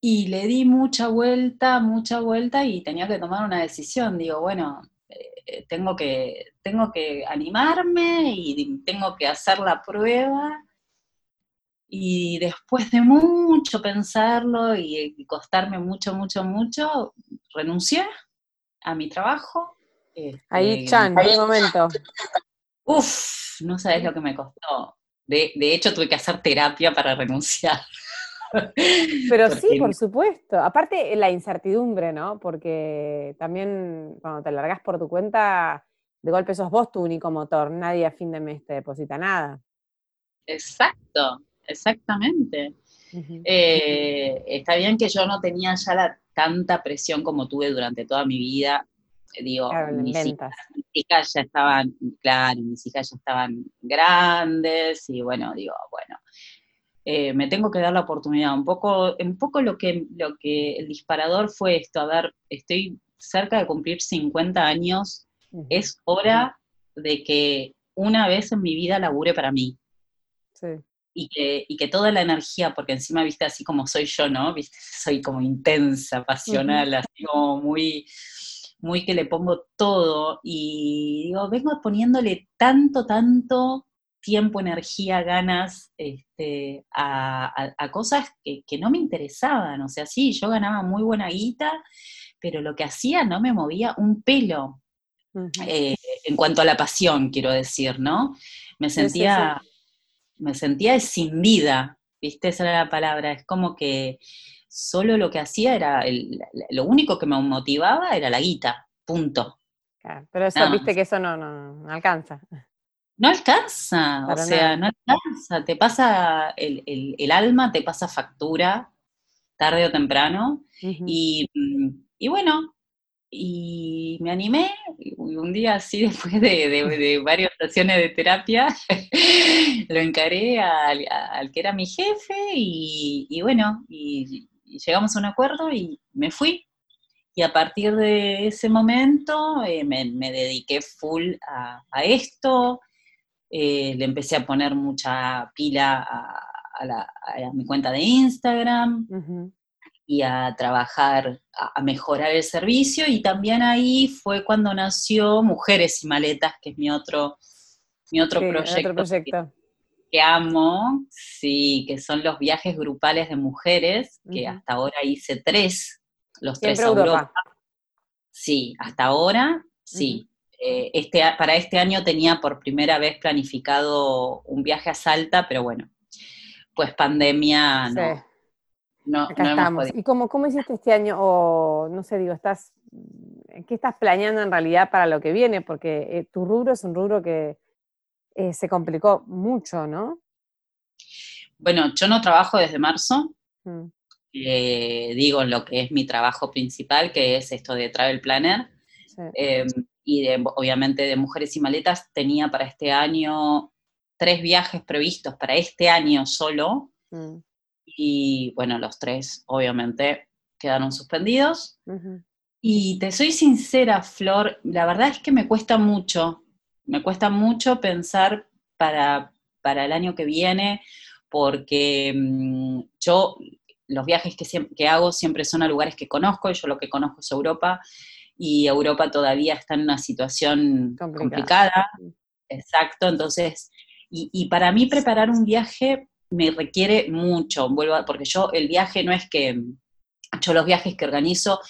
y le di mucha vuelta, mucha vuelta y tenía que tomar una decisión. Digo, bueno, eh, tengo, que, tengo que animarme y tengo que hacer la prueba. Y después de mucho pensarlo y, costarme mucho, mucho, mucho, renuncié a mi trabajo. ahí, este, Chan, en momento. Uf, no sabes lo que me costó. De, de hecho, tuve que hacer terapia para renunciar. Pero sí, por supuesto. Aparte, la incertidumbre, ¿no? Porque también cuando te largas por tu cuenta, de golpe sos vos tu único motor, nadie a fin de mes te deposita nada. Exacto, exactamente. Eh, está bien que yo no tenía ya la, tanta presión como tuve durante toda mi vida. Digo, mis, hijas, mis, hijas, ya estaban, claro, mis hijas ya estaban grandes y bueno, digo, bueno, eh, me tengo que dar la oportunidad. Un poco, un poco lo, que, lo que el disparador fue esto, a ver, estoy cerca de cumplir 50 años, es hora de que una vez en mi vida labure para mí. Y que, y que, toda la energía, porque encima, viste, así como soy yo, ¿no? Viste, soy como intensa, pasional, así como muy, muy que le pongo todo. Y digo, vengo poniéndole tanto, tanto tiempo, energía, ganas este, a, cosas que, no me interesaban. O sea, sí, yo ganaba muy buena guita, pero lo que hacía no me movía un pelo. Eh, en cuanto a la pasión, quiero decir, ¿no? Me sentía, me sentía sin vida, ¿viste? Esa era la palabra. Es como que solo lo que hacía era, lo único que me motivaba era la guita, punto. pero eso, viste que eso no, no alcanza. No alcanza, o sea, no alcanza, te pasa el, alma, te pasa factura, tarde o temprano, y, bueno, y me animé, un día así después de, varias sesiones de terapia, lo encaré al, que era mi jefe, y, bueno, y, llegamos a un acuerdo y me fui, y a partir de ese momento eh, me, dediqué full a, a, esto, eh, le empecé a poner mucha pila a, mi cuenta de Instagram y a trabajar, a, mejorar el servicio y también ahí fue cuando nació Mujeres y Maletas, que es mi otro, mi otro proyecto. Que, amo, sí, que son los viajes grupales de mujeres, que hasta ahora hice tres, los tres a Europa. Sí, hasta ahora, sí. Eh, este, para este año tenía por primera vez planificado un viaje a Salta, pero bueno, pues pandemia no. no, Acá estamos. ¿Y cómo, cómo hiciste este año? O no sé, digo, estás, ¿qué estás planeando en realidad para lo que viene? Porque eh, tu rubro es un rubro que eh, se complicó mucho, ¿no? Bueno, yo no trabajo desde marzo. Mm. Eh, digo lo que es mi trabajo principal, que es esto de Travel Planner. Em, y obviamente de Mujeres y Maletas tenía para este año tres viajes previstos para este año solo. Mm. Y bueno, los tres obviamente quedaron suspendidos. Y te soy sincera, Flor, la verdad es que me cuesta mucho, me cuesta mucho pensar para, para el año que viene, porque mm, yo los viajes que, que hago siempre son a lugares que conozco, y yo lo que conozco es Europa, y Europa todavía está en una situación complicada. Exacto, entonces, y, para mí preparar un viaje me requiere mucho, vuelvo porque yo el viaje no es que yo los viajes que organizo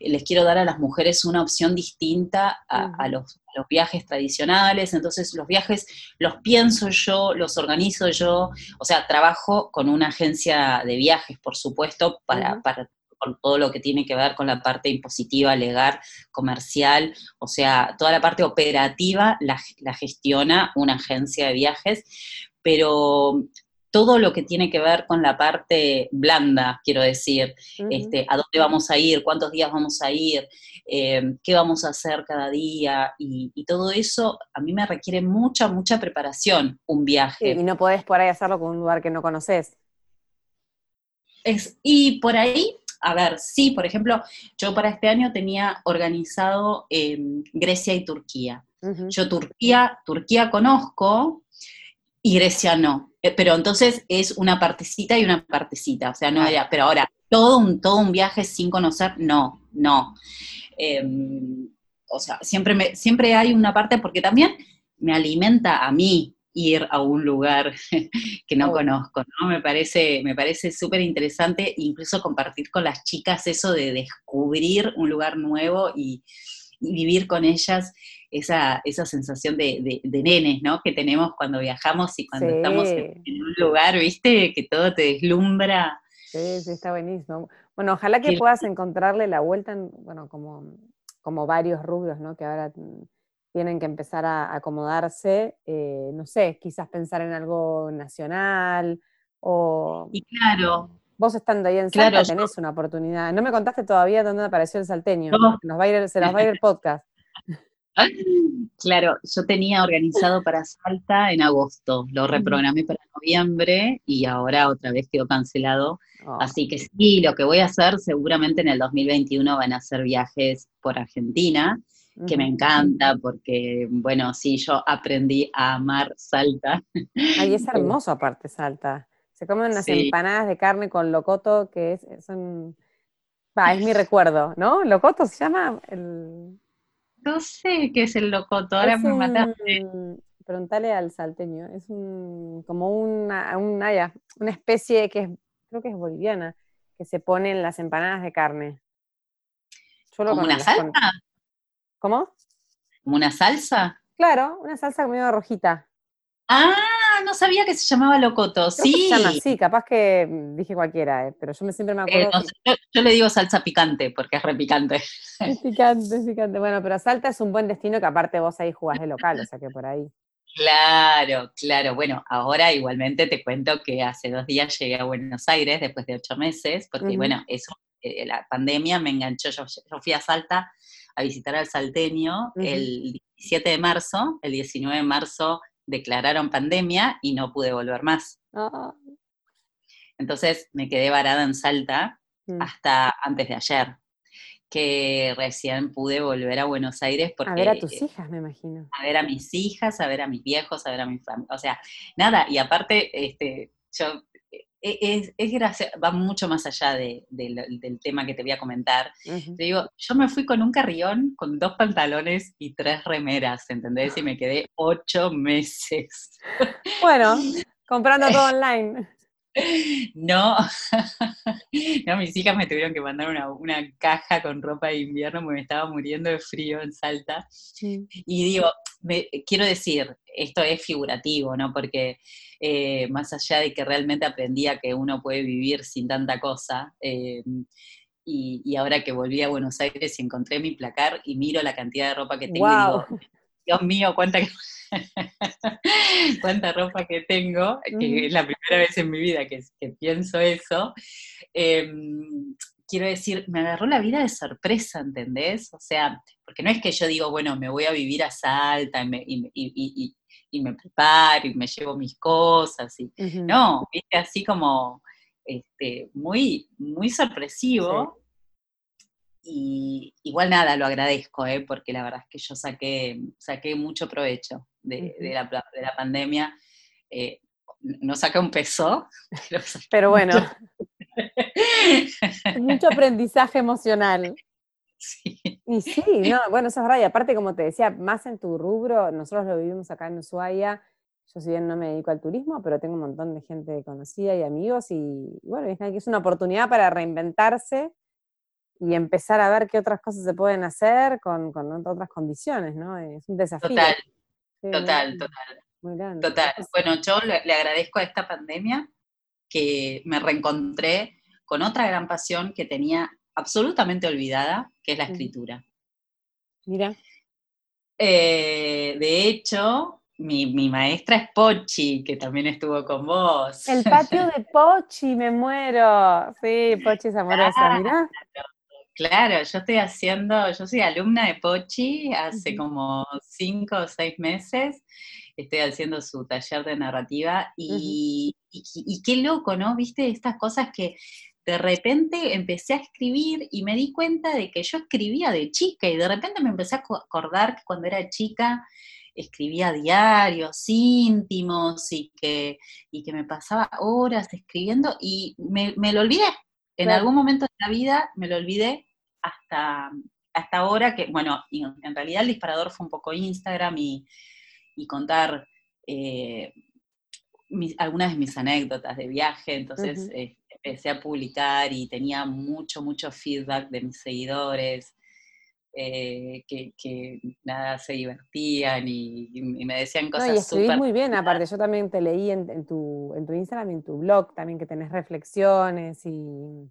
les quiero dar a las mujeres una opción distinta a, los, los, viajes tradicionales, entonces los viajes los pienso yo, los organizo yo, o sea, trabajo con una agencia de viajes, por supuesto, para, para todo lo que tiene que ver con la parte impositiva, legal, comercial, o sea, toda la parte operativa la, gestiona una agencia de viajes, pero todo lo que tiene que ver con la parte blanda, quiero decir, este, a dónde vamos a ir, cuántos días vamos a ir, eh, qué vamos a hacer cada día, y, todo eso a mí me requiere mucha, mucha preparación, un viaje. y no podés por ahí hacerlo con un lugar que no conoces. Es, y por ahí a ver, sí, por ejemplo, yo para este año tenía organizado em, Grecia y Turquía. Yo Turquía, Turquía conozco y Grecia no. Eh, pero entonces es una partecita y una partecita. O sea, no era, pero ahora, todo un, todo un viaje sin conocer, no, no. Em, o sea, siempre, me, siempre hay una parte, porque también me alimenta a mí, ir a un lugar que no conozco, ¿no? Me parece, me parece súper interesante incluso compartir con las chicas eso de descubrir un lugar nuevo y, vivir con ellas esa, esa sensación de, nenes, ¿no? Que tenemos cuando viajamos y cuando estamos en, un lugar, ¿viste? Que todo te deslumbra. Sí, sí, está buenísimo. Bueno, ojalá que puedas encontrarle la vuelta, en, bueno, como, como varios rubros, ¿no? Que ahora tienen que empezar a acomodarse, eh, no sé, quizás pensar en algo nacional o... Y claro. Vos estando ahí en Salta tenés una oportunidad. No me contaste todavía dónde apareció el salteño. Nos va a ir, se nos va a ir el podcast. Claro, yo tenía organizado para Salta en agosto, lo reprogramé para noviembre y ahora otra vez quedó cancelado. Oh. Así que sí, lo que voy a hacer seguramente en el 2021 van a ser viajes por Argentina que me encanta porque, bueno, sí, yo aprendí a amar Salta. Ay, es hermoso aparte Salta. Se comen unas empanadas de carne con locoto que es, son... Va, es mi recuerdo, ¿no? ¿Locoto se llama? El... No sé qué es el locoto, ahora me mataste. Preguntale al salteño, es un, como una, una, una especie que es, creo que es boliviana, que se pone en las empanadas de carne. ¿Como una salsa? ¿Cómo? ¿Como una salsa? Claro, una salsa medio rojita. Ah, no sabía que se llamaba locoto, sí. se llama así, capaz que mm, dije cualquiera, eh, pero yo me siempre me eh, acuerdo. yo, le digo salsa picante, porque es repicante. Es picante, es picante. Bueno, pero Salta es un buen destino que aparte vos ahí jugás de local, o sea que por ahí. Claro, claro. Bueno, ahora igualmente te cuento que hace dos días llegué a Buenos Aires después de ocho meses, porque bueno, eso, eh, la pandemia me enganchó. Yo, yo fui a Salta a visitar al salteño el 17 de marzo, el 19 de marzo declararon pandemia y no pude volver más. Ah. Entonces me quedé varada en Salta mm. hasta antes de ayer, que recién pude volver a Buenos Aires porque... A ver a tus hijas, me imagino. A ver a mis hijas, a ver a mis viejos, a ver a mi familia. O sea, nada, y aparte, este, yo e, es, va mucho más allá del tema que te voy a comentar. Te digo, yo me fui con un carrión, con dos pantalones y tres remeras, ¿entendés? Y me quedé ocho meses. Bueno, comprando todo online. No, no, mis hijas me tuvieron que mandar una, caja con ropa de invierno porque me estaba muriendo de frío en Salta. Y digo, quiero decir, esto es figurativo, ¿no? Porque eh, más allá de que realmente aprendía que uno puede vivir sin tanta cosa, eh, y, ahora que volví a Buenos Aires y encontré mi placar y miro la cantidad de ropa que tengo, y digo, Dios mío, cuánta cuánta ropa que tengo, que es la primera vez en mi vida que, pienso eso. Em, quiero decir, me agarró la vida de sorpresa, ¿entendés? O sea, porque no es que yo digo, bueno, me voy a vivir a Salta y me, y, me preparo y me llevo mis cosas. Y, No, viste, así como este, muy, muy sorpresivo. Y igual nada, lo agradezco, ¿eh? porque la verdad es que yo saqué, saqué mucho provecho de, la, de la, pandemia. Eh, no saqué un peso. Pero, bueno, mucho aprendizaje emocional. Sí. Y sí, no, bueno, eso es verdad. Y aparte, como te decía, más en tu rubro, nosotros lo vivimos acá en Ushuaia. Yo, si bien no me dedico al turismo, pero tengo un montón de gente conocida y amigos. Y bueno, es una oportunidad para reinventarse y empezar a ver qué otras cosas se pueden hacer con, otras condiciones, ¿no? Es un desafío. Total, total, total. Muy grande. Total. Bueno, yo le, agradezco a esta pandemia que me reencontré con otra gran pasión que tenía absolutamente olvidada, que es la escritura. Mira. Eh, de hecho, mi, maestra es Pochi, que también estuvo con vos. El patio de Pochi, me muero. Sí, Pochi es amorosa, mira. Claro, yo estoy haciendo, yo soy alumna de Pochi hace como cinco o seis meses, estoy haciendo su taller de narrativa y, qué loco, ¿no? Viste estas cosas que de repente empecé a escribir y me di cuenta de que yo escribía de chica y de repente me empecé a acordar que cuando era chica escribía diarios íntimos y que, y que me pasaba horas escribiendo y me, me lo olvidé, en algún momento de la vida me lo olvidé hasta, hasta ahora, que bueno, en realidad el disparador fue un poco Instagram y, contar eh, algunas de mis anécdotas de viaje, entonces eh, empecé a publicar y tenía mucho, mucho feedback de mis seguidores. Eh, que, nada se divertían y, me decían cosas no, y escribís muy bien, aparte, yo también te leí en, tu, en tu Instagram y en tu blog también que tenés reflexiones y,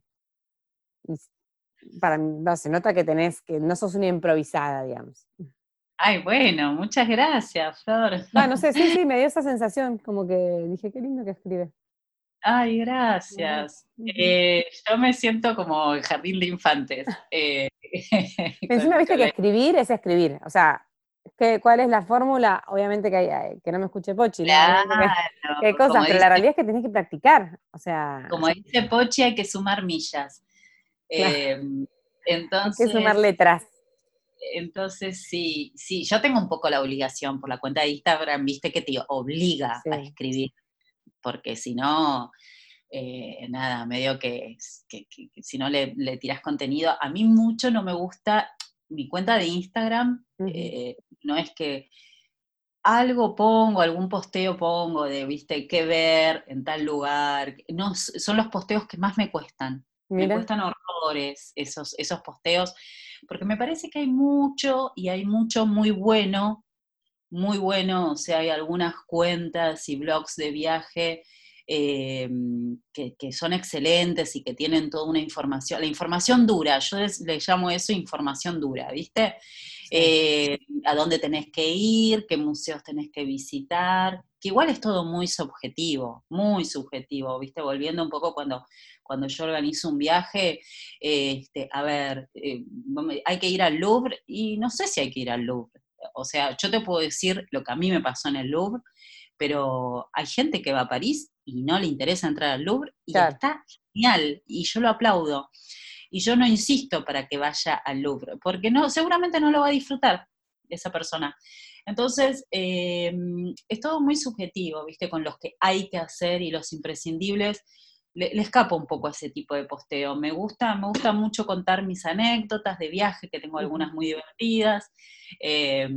para no, se nota que tenés, que no sos una improvisada, digamos. Ay, bueno, muchas gracias, Flor. Ah, no sé, sí, sí, me dio esa sensación, como que dije, qué lindo que escribe. Ay, gracias. Eh, yo me siento como el jardín de infantes. Eh, Encima viste que escribir es escribir. O sea, ¿qué, ¿cuál es la fórmula? Obviamente que, hay, que no me escuche Pochi. Claro, ¿Qué cosas? Pero la realidad es que tenés que practicar. O sea. Como dice Pochi, hay que sumar millas. entonces. Hay que sumar letras. Entonces, sí, sí, yo tengo un poco la obligación por la cuenta de Instagram, viste que te obliga a escribir porque si no, eh, nada, medio que, que, si no le, le tiras contenido, a mí mucho no me gusta, mi cuenta de Instagram eh, no es que algo pongo, algún posteo pongo de, viste, qué ver en tal lugar, no, son los posteos que más me cuestan. Me cuestan horrores esos, esos posteos, porque me parece que hay mucho y hay mucho muy bueno muy bueno, o sea, hay algunas cuentas y blogs de viaje eh, que, son excelentes y que tienen toda una información, la información dura, yo le llamo eso información dura, ¿viste? Eh, a dónde tenés que ir, qué museos tenés que visitar, que igual es todo muy subjetivo, muy subjetivo, ¿viste? Volviendo un poco cuando, cuando yo organizo un viaje, este, a ver, eh, hay que ir al Louvre y no sé si hay que ir al Louvre o sea, yo te puedo decir lo que a mí me pasó en el Louvre, pero hay gente que va a París y no le interesa entrar al Louvre y está genial, y yo lo aplaudo. Y yo no insisto para que vaya al Louvre, porque no, seguramente no lo va a disfrutar esa persona. Entonces, em, es todo muy subjetivo, ¿viste? Con los que hay que hacer y los imprescindibles le, escapo un poco a ese tipo de posteo. Me gusta, me gusta mucho contar mis anécdotas de viaje, que tengo algunas muy divertidas. Eh,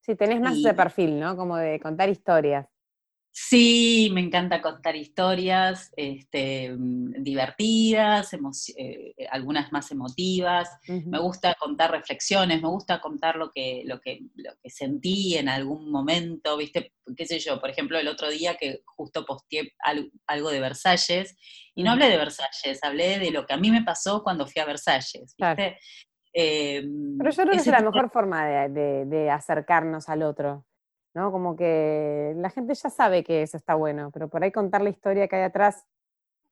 sí, tenés más de perfil, ¿no? Como de contar historias. Sí, me encanta contar historias este, mm, divertidas, eh, algunas más emotivas. Me gusta contar reflexiones, me gusta contar lo que, lo, que, lo que sentí en algún momento, ¿viste? ¿Qué sé yo? Por ejemplo, el otro día que justo posteé algo de Versalles, y no hablé de Versalles, hablé de lo que a mí me pasó cuando fui a Versalles, ¿viste? Em, Pero yo creo que es la mejor forma de acercarnos al otro ¿no? Como que la gente ya sabe que eso está bueno, pero por ahí contar la historia que hay atrás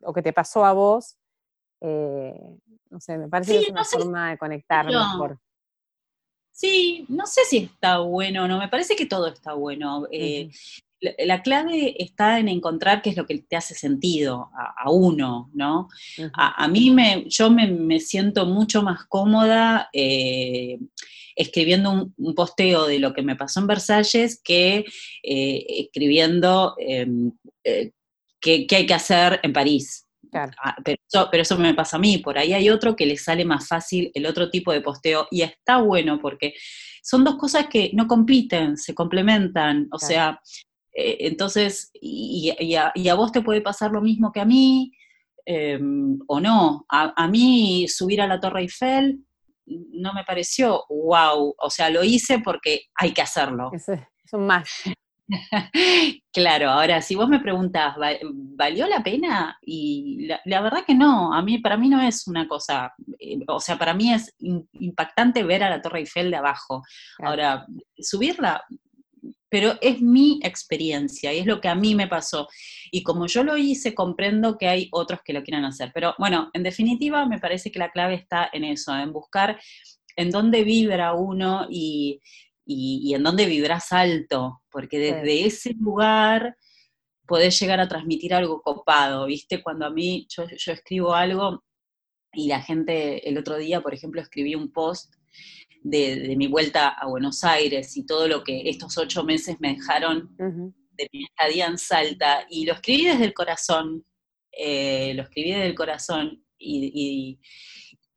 o que te pasó a vos, eh, no sé, me parece que es una forma de conectar mejor. Sí, no sé si está bueno o no, me parece que todo está bueno. Eh, la, clave está en encontrar qué es lo que te hace sentido a, uno, ¿no? a, mí me, yo me, siento mucho más cómoda eh, escribiendo un, posteo de lo que me pasó en Versalles que eh, escribiendo em, qué, hay que hacer en París. Ah, pero, eso, me pasa a mí, por ahí hay otro que le sale más fácil el otro tipo de posteo y está bueno porque son dos cosas que no compiten, se complementan, o sea, eh, entonces, y, a, vos te puede pasar lo mismo que a mí, em, o no, a, mí subir a la Torre Eiffel no me pareció wow, o sea, lo hice porque hay que hacerlo. son más. claro, ahora si vos me preguntás, ¿valió la pena? Y la, verdad que no, a mí, para mí no es una cosa, eh, o sea, para mí es impactante ver a la Torre Eiffel de abajo. Ahora, subirla, pero es mi experiencia y es lo que a mí me pasó. Y como yo lo hice, comprendo que hay otros que lo quieran hacer. Pero bueno, en definitiva, me parece que la clave está en eso, en buscar en dónde vibra uno y, y, en dónde vibras alto, porque desde ese lugar podés llegar a transmitir algo copado, ¿viste? Cuando a mí, yo, escribo algo y la gente, el otro día, por ejemplo, escribí un post de, mi vuelta a Buenos Aires y todo lo que estos ocho meses me dejaron de mi estadía en Salta, y lo escribí desde el corazón, eh, lo escribí desde el corazón, y,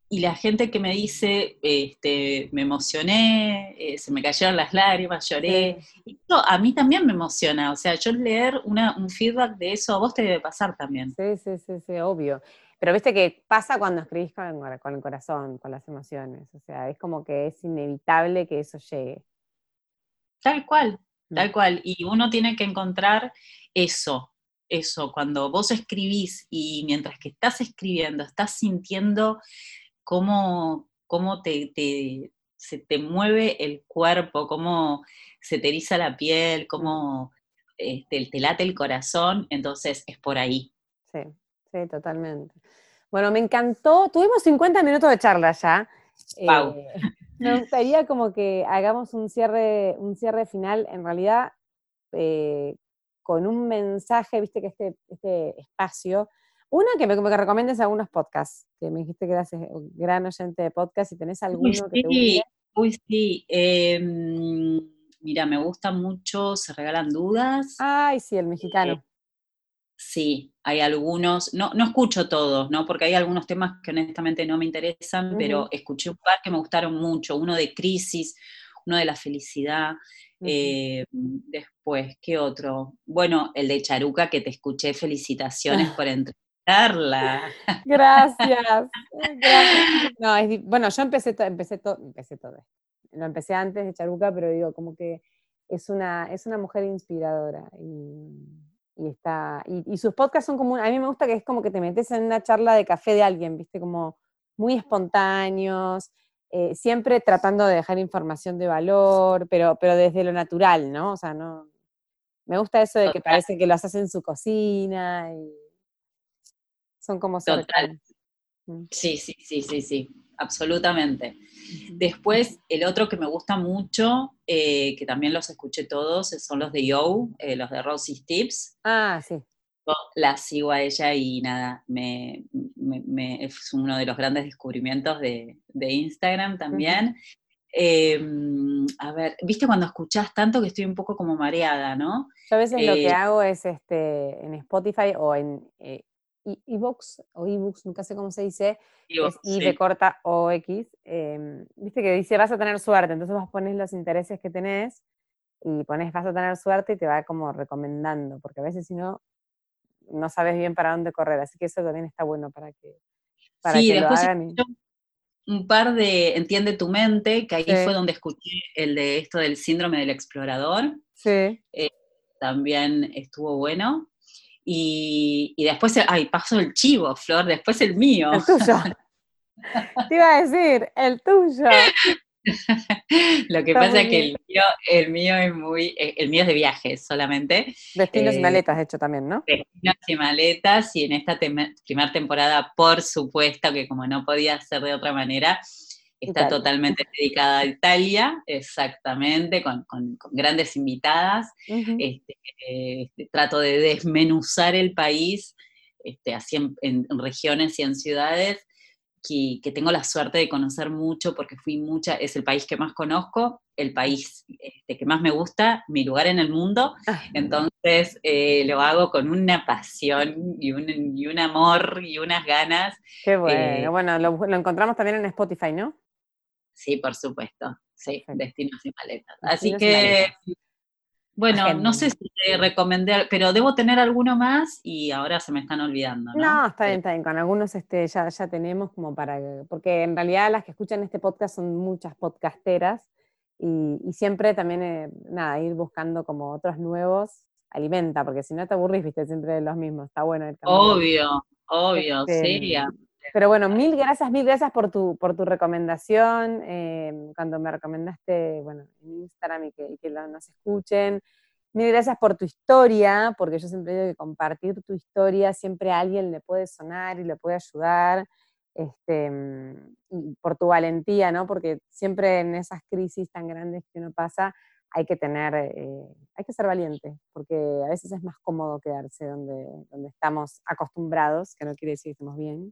y la gente que me dice, este, me emocioné, eh, se me cayeron las lágrimas, lloré, eso a mí también me emociona, o sea, yo leer un feedback de eso a vos te debe pasar también. Sí, sí, sí, sí, obvio. Pero viste que pasa cuando escribís con, el corazón, con las emociones, o sea, es como que es inevitable que eso llegue. Tal cual, mm. tal cual, y uno tiene que encontrar eso, eso, cuando vos escribís y mientras que estás escribiendo, estás sintiendo cómo, cómo te, se te mueve el cuerpo, cómo se te eriza la piel, cómo este, te late el corazón, entonces es por ahí. Sí, sí, totalmente. Bueno, me encantó, tuvimos 50 minutos de charla ya. Wow. Eh, me gustaría como que hagamos un cierre, un cierre final, en realidad, eh, con un mensaje, viste que este, este espacio una, que me, que recomiendes algunos podcasts, que me dijiste que eras eh, gran oyente de podcast, y tenés alguno que te guste. Uy, sí. Em, mira, me gusta mucho Se Regalan Dudas. Ay, sí, el mexicano. Sí, hay algunos, no, no escucho todos, ¿no? Porque hay algunos temas que honestamente no me interesan, pero escuché un par que me gustaron mucho, uno de crisis, uno de la felicidad. Eh, después, ¿qué otro? Bueno, el de Charuca, que te escuché, felicitaciones por entrar Gracias. No, bueno, yo empecé, empecé, todo empecé todo Lo empecé antes de Charuca, pero digo, como que es una, es una mujer inspiradora. Y, está, y, sus podcasts son como, a mí me gusta que es como que te metes en una charla de café de alguien, viste, como muy espontáneos, eh, siempre tratando de dejar información de valor, pero, pero desde lo natural, ¿no? O sea, no, me gusta eso de que parece que lo haces en su cocina y son como Total. Mm. Sí, sí, sí, sí, sí, absolutamente. Después, el otro que me gusta mucho, eh, que también los escuché todos, son los de Yo, eh, los de Rosie's Tips. Ah, sí. Yo la sigo a ella y nada, me, es uno de los grandes descubrimientos de, Instagram también. Em, a ver, viste cuando escuchás tanto que estoy un poco como mareada, ¿no? Yo a veces lo que eh, hago es este, en Spotify o en ebooks o ebooks, nunca sé cómo se dice, es I de corta o X, em, viste que dice vas a tener suerte, entonces vos pones los intereses que tenés y pones vas a tener suerte y te va como recomendando, porque a veces si no, no sabes bien para dónde correr, así que eso también está bueno para que, para sí, lo hagan. Un par de Entiende tu mente, que ahí fue donde escuché el de esto del síndrome del explorador. Sí. Eh, también estuvo bueno. Y, después, ay, pasó el chivo, Flor, después el mío. El tuyo. Te iba a decir, el tuyo. Lo que pasa es que el mío, el mío, es muy, eh, el mío es de viajes solamente. Destinos y eh, maletas, hecho también, ¿no? Destinos y maletas, y en esta primera temporada, por supuesto, que como no podía ser de otra manera, está totalmente dedicada a Italia, exactamente, con, grandes invitadas. Este, este, trato de desmenuzar el país, este, así en, regiones y en ciudades, que, tengo la suerte de conocer mucho porque fui mucha, es el país que más conozco, el país este, que más me gusta, mi lugar en el mundo, ah. entonces eh, lo hago con una pasión y un, y un, amor y unas ganas. Qué bueno, eh, bueno, lo, encontramos también en Spotify, ¿no? Sí, por supuesto, sí, Destinos y Maletas. Así que... Bueno, no sé si te recomendé, pero debo tener alguno más y ahora se me están olvidando. No, no está bien, está bien. Con algunos este, ya, ya tenemos como para. Porque en realidad las que escuchan este podcast son muchas podcasteras y, siempre también, eh, nada, ir buscando como otros nuevos alimenta, porque si no te aburrís, viste, siempre los mismos. Está bueno el Obvio, obvio, sí. Pero bueno, mil gracias, mil gracias por tu, por tu recomendación. Eh, cuando me recomendaste, bueno, en Instagram y que, que nos escuchen. Mil gracias por tu historia, porque yo siempre digo que compartir tu historia siempre a alguien le puede sonar y le puede ayudar. Este, y por tu valentía, ¿no? Porque siempre en esas crisis tan grandes que uno pasa, hay que tener, eh, hay que ser valiente, porque a veces es más cómodo quedarse donde, donde estamos acostumbrados, que no quiere decir que estemos bien,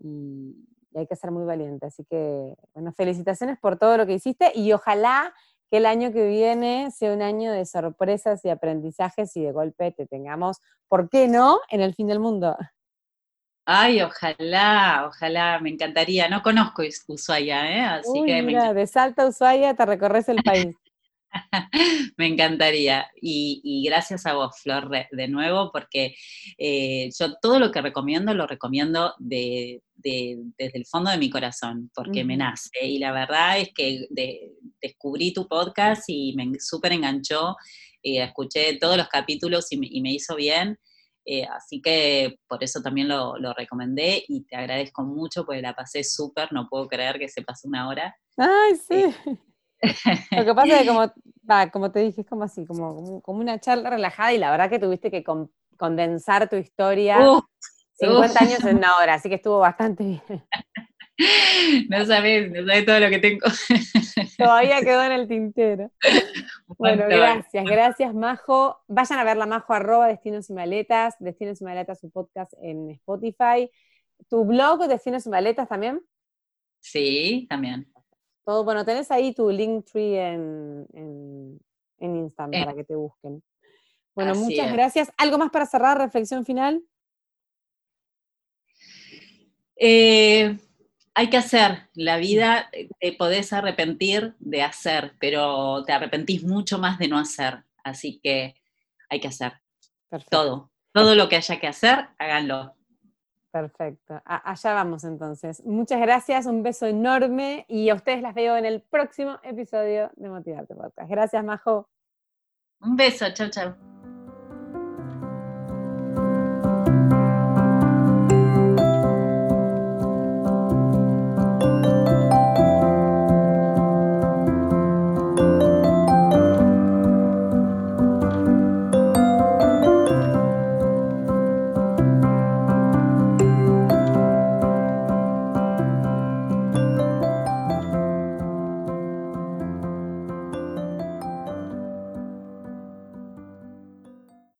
y, hay que ser muy valiente. Así que, bueno, felicitaciones por todo lo que hiciste y ojalá que el año que viene sea un año de sorpresas y aprendizajes y de golpe te tengamos, ¿por qué no?, en el fin del mundo. Ay, ojalá, ojalá, me encantaría. No conozco Ushuaia, ¿eh? Así que mira, de Salta a Ushuaia te recorres el país. Me encantaría. Y, gracias a vos, Flor, de, nuevo, porque eh, yo todo lo que recomiendo lo recomiendo desde el fondo de mi corazón, porque me nace. Y la verdad es que descubrí tu podcast y me súper enganchó. Eh, escuché todos los capítulos y me, hizo bien. Eh, así que por eso también lo, lo, recomendé y te agradezco mucho porque la pasé súper, no puedo creer que se pasó una hora. Ay, sí. Lo que pasa es que como, como te dije, es como así, como, como una charla relajada y la verdad que tuviste que condensar tu historia 50 años en una hora, así que estuvo bastante bien. No sabes, no sabes todo lo que tengo. Todavía quedó en el tintero. Bueno, gracias, gracias Majo. Vayan a ver la Majo arroba Destinos y Maletas, Destinos y Maletas, su podcast en Spotify. ¿Tu blog Destinos y Maletas también? Sí, también bueno, tenés ahí tu Linktree en, en, en Instagram eh. para que te busquen. Bueno, muchas gracias. ¿Algo más para cerrar? ¿Reflexión final? Eh, hay que hacer. La vida eh, te podés arrepentir de hacer, pero te arrepentís mucho más de no hacer. Así que hay que hacer. Todo. Todo lo que haya que hacer, háganlo. Perfecto. allá vamos entonces. Muchas gracias, un beso enorme y a ustedes las veo en el próximo episodio de Motivarte Podcast. Gracias, Majo. Un beso, chao, chao.